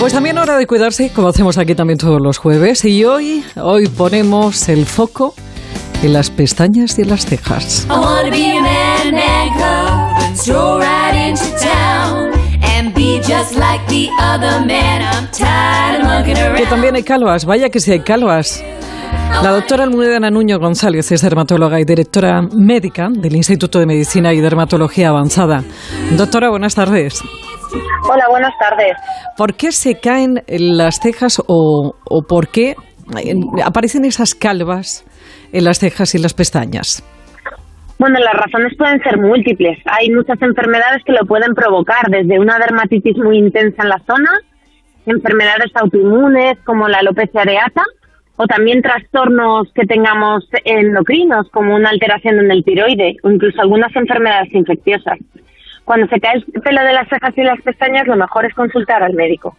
Pues también hora de cuidarse, como hacemos aquí también todos los jueves. Y hoy, hoy ponemos el foco en las pestañas y en las cejas. Que también hay calvas, vaya que sí hay calvas. La doctora Almudena Nuño González es dermatóloga y directora médica del Instituto de Medicina y Dermatología Avanzada. Doctora, buenas tardes. Hola, buenas tardes. ¿Por qué se caen las cejas o, o por qué eh, aparecen esas calvas en las cejas y las pestañas? Bueno, las razones pueden ser múltiples. Hay muchas enfermedades que lo pueden provocar, desde una dermatitis muy intensa en la zona, enfermedades autoinmunes como la alopecia areata, o también trastornos que tengamos endocrinos, como una alteración en el tiroide, o incluso algunas enfermedades infecciosas. Cuando se cae el pelo de las cejas y las pestañas, lo mejor es consultar al médico.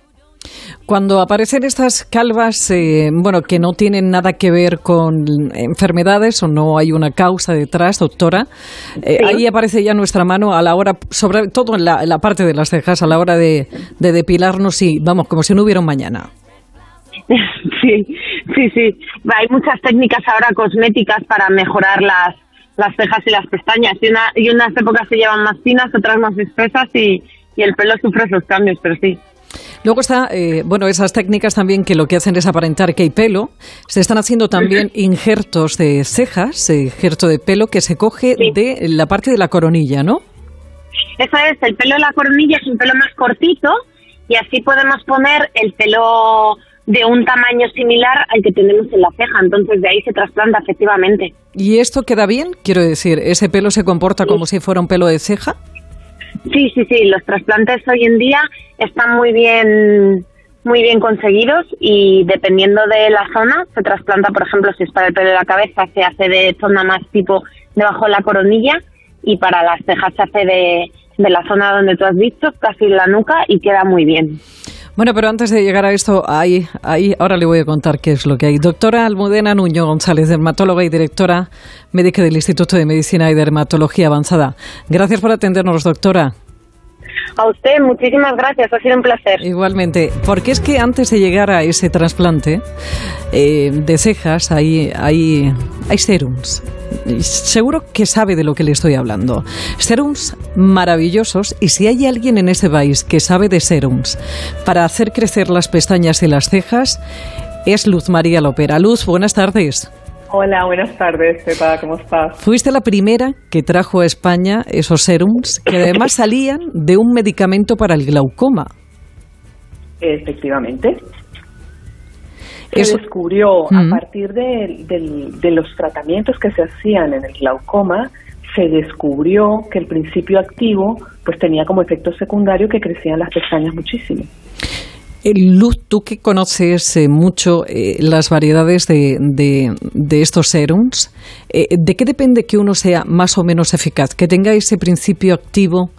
Cuando aparecen estas calvas, eh, bueno, que no tienen nada que ver con enfermedades o no hay una causa detrás, doctora, eh, Sí. ahí aparece ya nuestra mano a la hora, sobre todo en la, en la parte de las cejas, a la hora de, de depilarnos y, vamos, como si no hubiera un mañana. Sí, sí, sí. Hay muchas técnicas ahora cosméticas para mejorar las, las cejas y las pestañas. Y, una, y unas épocas se llevan más finas, otras más espesas y, y el pelo sufre esos cambios, pero sí. Luego está, eh, bueno, esas técnicas también que lo que hacen es aparentar que hay pelo. Se están haciendo también injertos de cejas, eh, injerto de pelo que se coge Sí. de la parte de la coronilla, ¿no? Eso es, el pelo de la coronilla es un pelo más cortito y así podemos poner el pelo de un tamaño similar al que tenemos en la ceja. Entonces de ahí se trasplanta efectivamente. ¿Y esto queda bien? Quiero decir, ¿ese pelo se comporta como si fuera un pelo de ceja? Sí, sí, sí. Los trasplantes hoy en día están muy bien, muy bien conseguidos y dependiendo de la zona se trasplanta, por ejemplo, si es para el pelo de la cabeza se hace de zona más tipo debajo de la coronilla y para las cejas se hace de, de la zona donde tú has visto, casi en la nuca y queda muy bien. Bueno, pero antes de llegar a esto, ahí, ahí, ahora le voy a contar qué es lo que hay. Doctora Almudena Nuño González, dermatóloga y directora médica del Instituto de Medicina y Dermatología Avanzada. Gracias por atendernos, doctora. A usted, muchísimas gracias, ha sido un placer. Igualmente, porque es que antes de llegar a ese trasplante eh, de cejas hay, hay, hay serums. Seguro que sabe de lo que le estoy hablando. Serums maravillosos y si hay alguien en este país que sabe de serums para hacer crecer las pestañas y las cejas, es Luz María Lopera. Luz, buenas tardes. Hola, buenas tardes, Pepa, ¿cómo estás? Fuiste la primera que trajo a España esos serums que además salían de un medicamento para el glaucoma. Efectivamente. Se Eso- descubrió Mm. a partir de los tratamientos que se hacían en el glaucoma, se descubrió que el principio activo pues tenía como efecto secundario que crecían las pestañas muchísimo. Eh, Luz, tú que conoces eh, mucho eh, las variedades de, de- de estos serums, eh, ¿de qué depende que uno sea más o menos eficaz? ¿Que tenga ese principio activo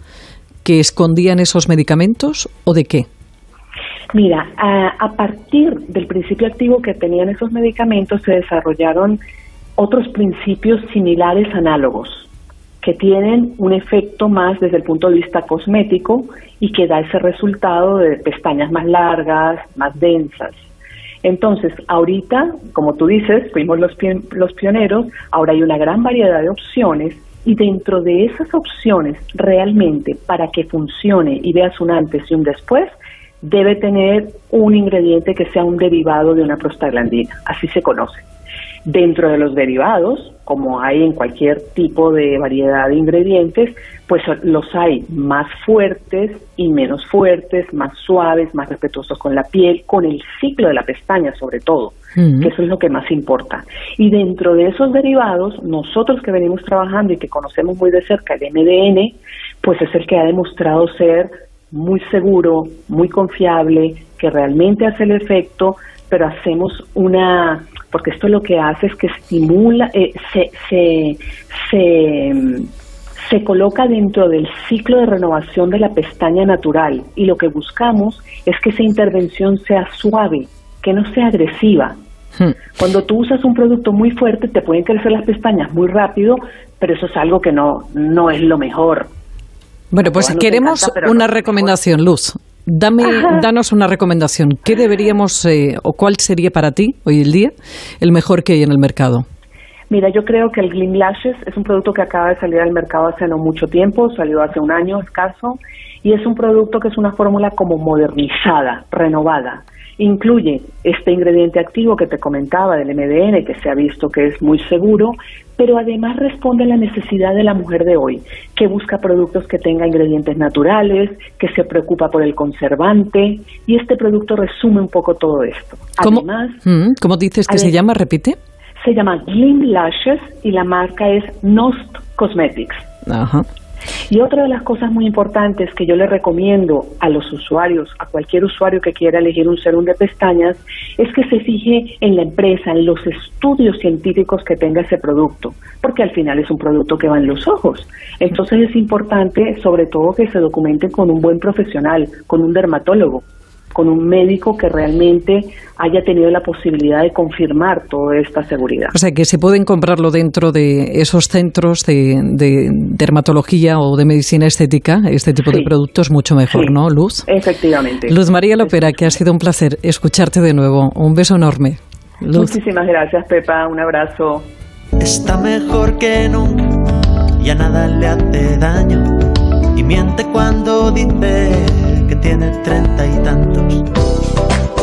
que escondían esos medicamentos o de qué? Mira, a, a partir del principio activo que tenían esos medicamentos se desarrollaron otros principios similares análogos que tienen un efecto más desde el punto de vista cosmético y que da ese resultado de pestañas más largas, más densas. Entonces, ahorita, como tú dices, fuimos los, los pioneros, ahora hay una gran variedad de opciones y dentro de esas opciones, realmente, para que funcione y veas un antes y un después, debe tener un ingrediente que sea un derivado de una prostaglandina, así se conoce. Dentro de los derivados, como hay en cualquier tipo de variedad de ingredientes, pues los hay más fuertes y menos fuertes, más suaves, más respetuosos con la piel, con el ciclo de la pestaña sobre todo, que eso es lo que más importa. Y dentro de esos derivados, nosotros que venimos trabajando y que conocemos muy de cerca el MDN, pues es el que ha demostrado ser muy seguro, muy confiable, que realmente hace el efecto, pero hacemos una, porque esto lo que hace es que estimula, eh, se, se, se, se coloca dentro del ciclo de renovación de la pestaña natural y lo que buscamos es que esa intervención sea suave, que no sea agresiva. Hmm. Cuando tú usas un producto muy fuerte te pueden crecer las pestañas muy rápido, pero eso es algo que no, no es lo mejor. Bueno, pues queremos encanta, una no- recomendación, Luz. Dame, danos una recomendación. ¿Qué deberíamos eh, o cuál sería para ti hoy el día el mejor que hay en el mercado? Mira, yo creo que el Glim Lashes es un producto que acaba de salir al mercado hace no mucho tiempo, salió hace un año escaso, y es un producto que es una fórmula como modernizada, renovada. Incluye este ingrediente activo que te comentaba del MDN, que se ha visto que es muy seguro, pero además responde a la necesidad de la mujer de hoy, que busca productos que tengan ingredientes naturales, que se preocupa por el conservante, y este producto resume un poco todo esto. ¿Cómo, además, mm, ¿cómo dices que se llama? Repite. Se llama Glim Lashes y la marca es Nost Cosmetics. Ajá. Y otra de las cosas muy importantes que yo le recomiendo a los usuarios, a cualquier usuario que quiera elegir un serum de pestañas, es que se fije en la empresa, en los estudios científicos que tenga ese producto, porque al final es un producto que va en los ojos. Entonces es importante, sobre todo, que se documente con un buen profesional, con un dermatólogo, con un médico que realmente haya tenido la posibilidad de confirmar toda esta seguridad. O sea, que se pueden comprarlo dentro de esos centros de, dermatología o de medicina estética, este tipo de productos, mucho mejor, ¿no, Luz? Efectivamente. Luz María Lopera, que ha sido un placer escucharte de nuevo. Un beso enorme. Muchísimas gracias, Pepa. Un abrazo. Está mejor que nunca, ya nada le hace daño. Y miente cuando dice que tiene treinta y tantos